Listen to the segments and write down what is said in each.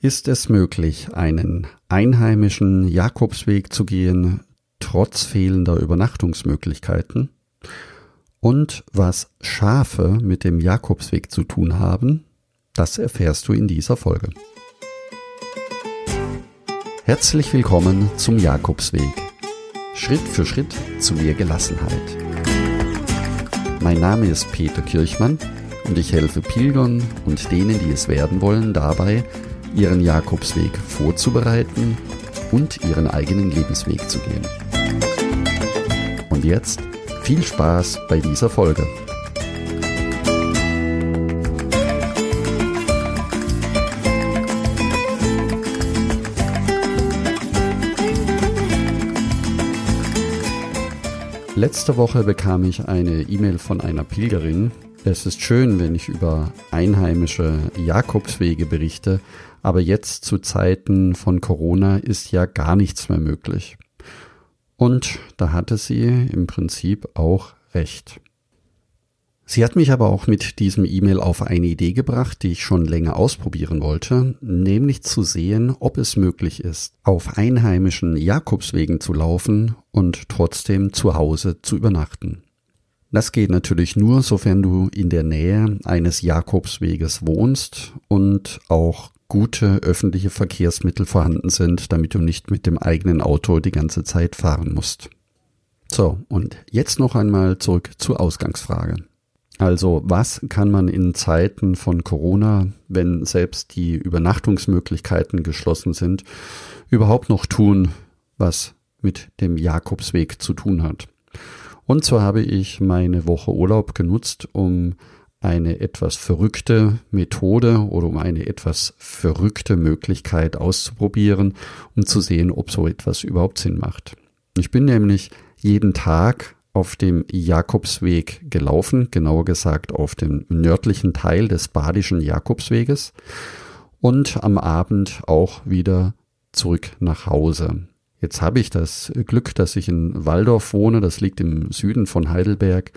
Ist es möglich, einen einheimischen Jakobsweg zu gehen, trotz fehlender Übernachtungsmöglichkeiten? Und was Schafe mit dem Jakobsweg zu tun haben, das erfährst du in dieser Folge. Herzlich willkommen zum Jakobsweg. Schritt für Schritt zu mehr Gelassenheit. Mein Name ist Peter Kirchmann und ich helfe Pilgern und denen, die es werden wollen, dabei, ihren Jakobsweg vorzubereiten und ihren eigenen Lebensweg zu gehen. Und jetzt viel Spaß bei dieser Folge. Letzte Woche bekam ich eine E-Mail von einer Pilgerin. Es ist schön, wenn ich über einheimische Jakobswege berichte, aber jetzt zu Zeiten von Corona ist ja gar nichts mehr möglich. Und da hatte sie im Prinzip auch recht. Sie hat mich aber auch mit diesem E-Mail auf eine Idee gebracht, die ich schon länger ausprobieren wollte, nämlich zu sehen, ob es möglich ist, auf einheimischen Jakobswegen zu laufen und trotzdem zu Hause zu übernachten. Das geht natürlich nur, sofern du in der Nähe eines Jakobsweges wohnst und auch gute öffentliche Verkehrsmittel vorhanden sind, damit du nicht mit dem eigenen Auto die ganze Zeit fahren musst. So, und jetzt noch einmal zurück zur Ausgangsfrage. Also, was kann man in Zeiten von Corona, wenn selbst die Übernachtungsmöglichkeiten geschlossen sind, überhaupt noch tun, was mit dem Jakobsweg zu tun hat? Und so habe ich meine Woche Urlaub genutzt, um eine etwas verrückte Methode oder um eine etwas verrückte Möglichkeit auszuprobieren, um zu sehen, ob so etwas überhaupt Sinn macht. Ich bin nämlich jeden Tag auf dem Jakobsweg gelaufen, genauer gesagt auf dem nördlichen Teil des Badischen Jakobsweges und am Abend auch wieder zurück nach Hause. Jetzt habe ich das Glück, dass ich in Waldorf wohne, das liegt im Süden von Heidelberg,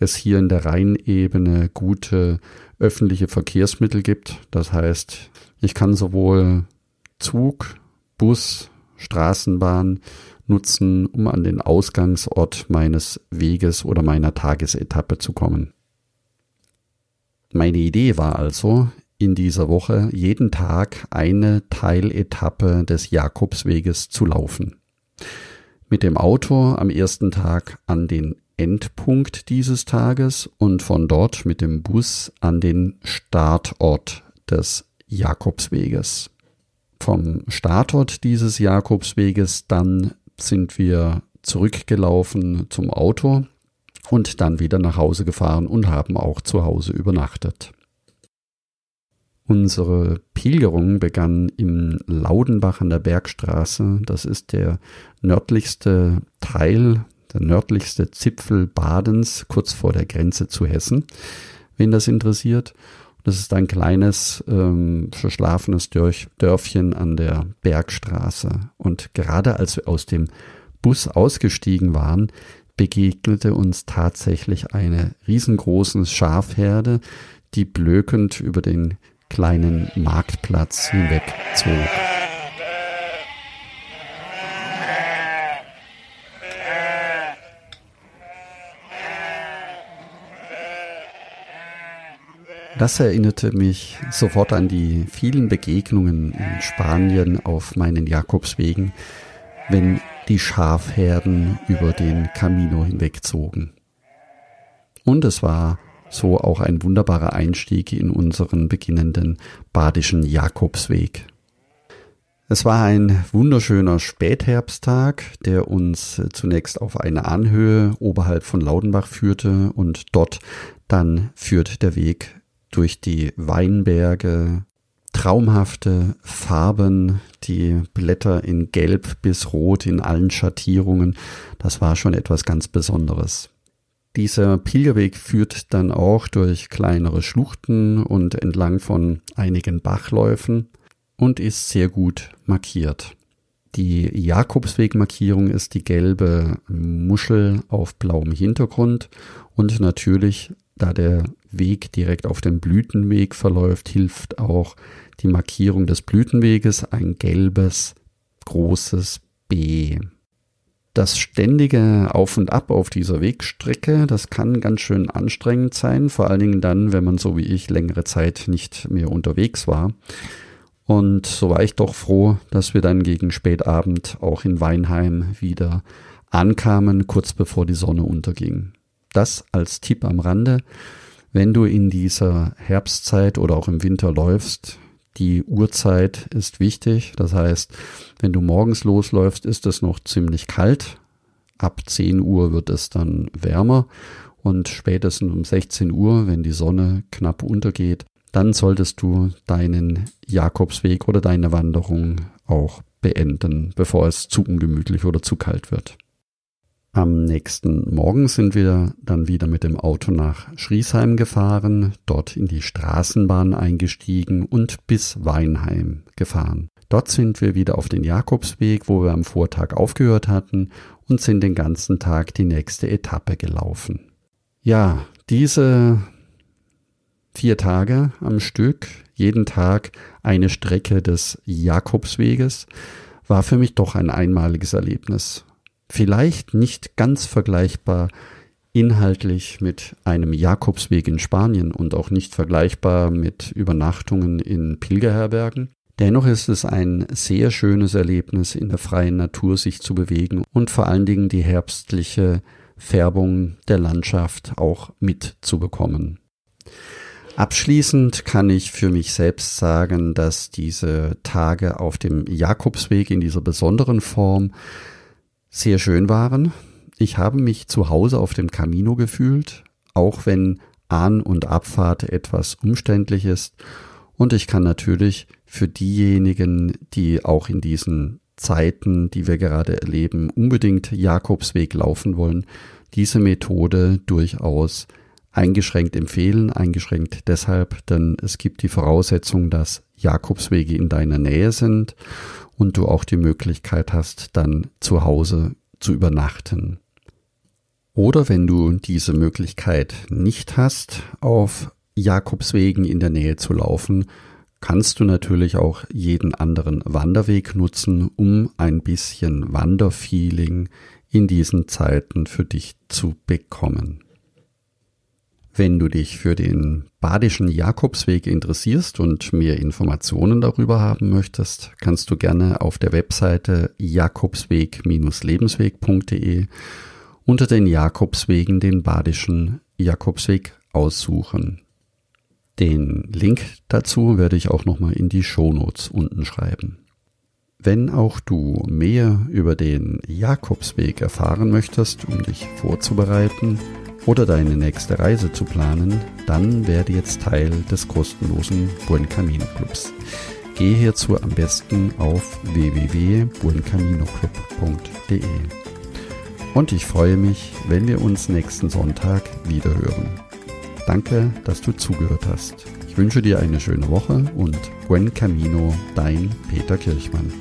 es hier in der Rheinebene gute öffentliche Verkehrsmittel gibt. Das heißt, ich kann sowohl Zug, Bus, Straßenbahn nutzen, um an den Ausgangsort meines Weges oder meiner Tagesetappe zu kommen. Meine Idee war also, in dieser Woche jeden Tag eine Teiletappe des Jakobsweges zu laufen. Mit dem Auto am ersten Tag an den Endpunkt dieses Tages und von dort mit dem Bus an den Startort des Jakobsweges. Vom Startort dieses Jakobsweges dann sind wir zurückgelaufen zum Auto und dann wieder nach Hause gefahren und haben auch zu Hause übernachtet. Unsere Pilgerung begann im Laudenbach an der Bergstraße. Das ist der nördlichste Teil, der nördlichste Zipfel Badens, kurz vor der Grenze zu Hessen, wen das interessiert. Das ist ein kleines, ähm, verschlafenes Dörfchen an der Bergstraße. Und gerade als wir aus dem Bus ausgestiegen waren, begegnete uns tatsächlich eine riesengroße Schafherde, die blökend über den kleinen Marktplatz hinwegzog. Das erinnerte mich sofort an die vielen Begegnungen in Spanien auf meinen Jakobswegen, wenn die Schafherden über den Camino hinwegzogen. Und es war so auch ein wunderbarer Einstieg in unseren beginnenden badischen Jakobsweg. Es war ein wunderschöner Spätherbsttag, der uns zunächst auf eine Anhöhe oberhalb von Laudenbach führte und dort dann führt der Weg durch die Weinberge, traumhafte Farben, die Blätter in Gelb bis Rot in allen Schattierungen. Das war schon etwas ganz Besonderes. Dieser Pilgerweg führt dann auch durch kleinere Schluchten und entlang von einigen Bachläufen und ist sehr gut markiert. Die Jakobswegmarkierung ist die gelbe Muschel auf blauem Hintergrund und natürlich, da der Weg direkt auf dem Blütenweg verläuft, hilft auch die Markierung des Blütenweges, ein gelbes, großes B. Das ständige Auf und Ab auf dieser Wegstrecke, das kann ganz schön anstrengend sein, vor allen Dingen dann, wenn man so wie ich längere Zeit nicht mehr unterwegs war. Und so war ich doch froh, dass wir dann gegen Spätabend auch in Weinheim wieder ankamen, kurz bevor die Sonne unterging. Das als Tipp am Rande. Wenn du in dieser Herbstzeit oder auch im Winter läufst, die Uhrzeit ist wichtig. Das heißt, wenn du morgens losläufst, ist es noch ziemlich kalt. Ab 10 Uhr wird es dann wärmer und spätestens um 16 Uhr, wenn die Sonne knapp untergeht, dann solltest du deinen Jakobsweg oder deine Wanderung auch beenden, bevor es zu ungemütlich oder zu kalt wird. Am nächsten Morgen sind wir dann wieder mit dem Auto nach Schriesheim gefahren, dort in die Straßenbahn eingestiegen und bis Weinheim gefahren. Dort sind wir wieder auf den Jakobsweg, wo wir am Vortag aufgehört hatten und sind den ganzen Tag die nächste Etappe gelaufen. Ja, diese vier Tage am Stück, jeden Tag eine Strecke des Jakobsweges, war für mich doch ein einmaliges Erlebnis vielleicht nicht ganz vergleichbar inhaltlich mit einem Jakobsweg in Spanien und auch nicht vergleichbar mit Übernachtungen in Pilgerherbergen. Dennoch ist es ein sehr schönes Erlebnis, in der freien Natur sich zu bewegen und vor allen Dingen die herbstliche Färbung der Landschaft auch mitzubekommen. Abschließend kann ich für mich selbst sagen, dass diese Tage auf dem Jakobsweg in dieser besonderen Form sehr schön waren. Ich habe mich zu Hause auf dem Camino gefühlt, auch wenn An- und Abfahrt etwas umständlich ist. Und ich kann natürlich für diejenigen, die auch in diesen Zeiten, die wir gerade erleben, unbedingt Jakobsweg laufen wollen, diese Methode durchaus eingeschränkt empfehlen. Eingeschränkt deshalb, denn es gibt die Voraussetzung, dass Jakobswege in deiner Nähe sind und du auch die Möglichkeit hast, dann zu Hause zu übernachten. Oder wenn du diese Möglichkeit nicht hast, auf Jakobswegen in der Nähe zu laufen, kannst du natürlich auch jeden anderen Wanderweg nutzen, um ein bisschen Wanderfeeling in diesen Zeiten für dich zu bekommen. Wenn du dich für den badischen Jakobsweg interessierst und mehr Informationen darüber haben möchtest, kannst du gerne auf der Webseite jakobsweg-lebensweg.de unter den Jakobswegen den badischen Jakobsweg aussuchen. Den Link dazu werde ich auch nochmal in die Shownotes unten schreiben. Wenn auch du mehr über den Jakobsweg erfahren möchtest, um dich vorzubereiten, oder deine nächste Reise zu planen, dann werde jetzt Teil des kostenlosen Buen Camino Clubs. Gehe hierzu am besten auf www.buencaminoclub.de. Und ich freue mich, wenn wir uns nächsten Sonntag wieder hören. Danke, dass du zugehört hast. Ich wünsche dir eine schöne Woche und Buen Camino, dein Peter Kirchmann.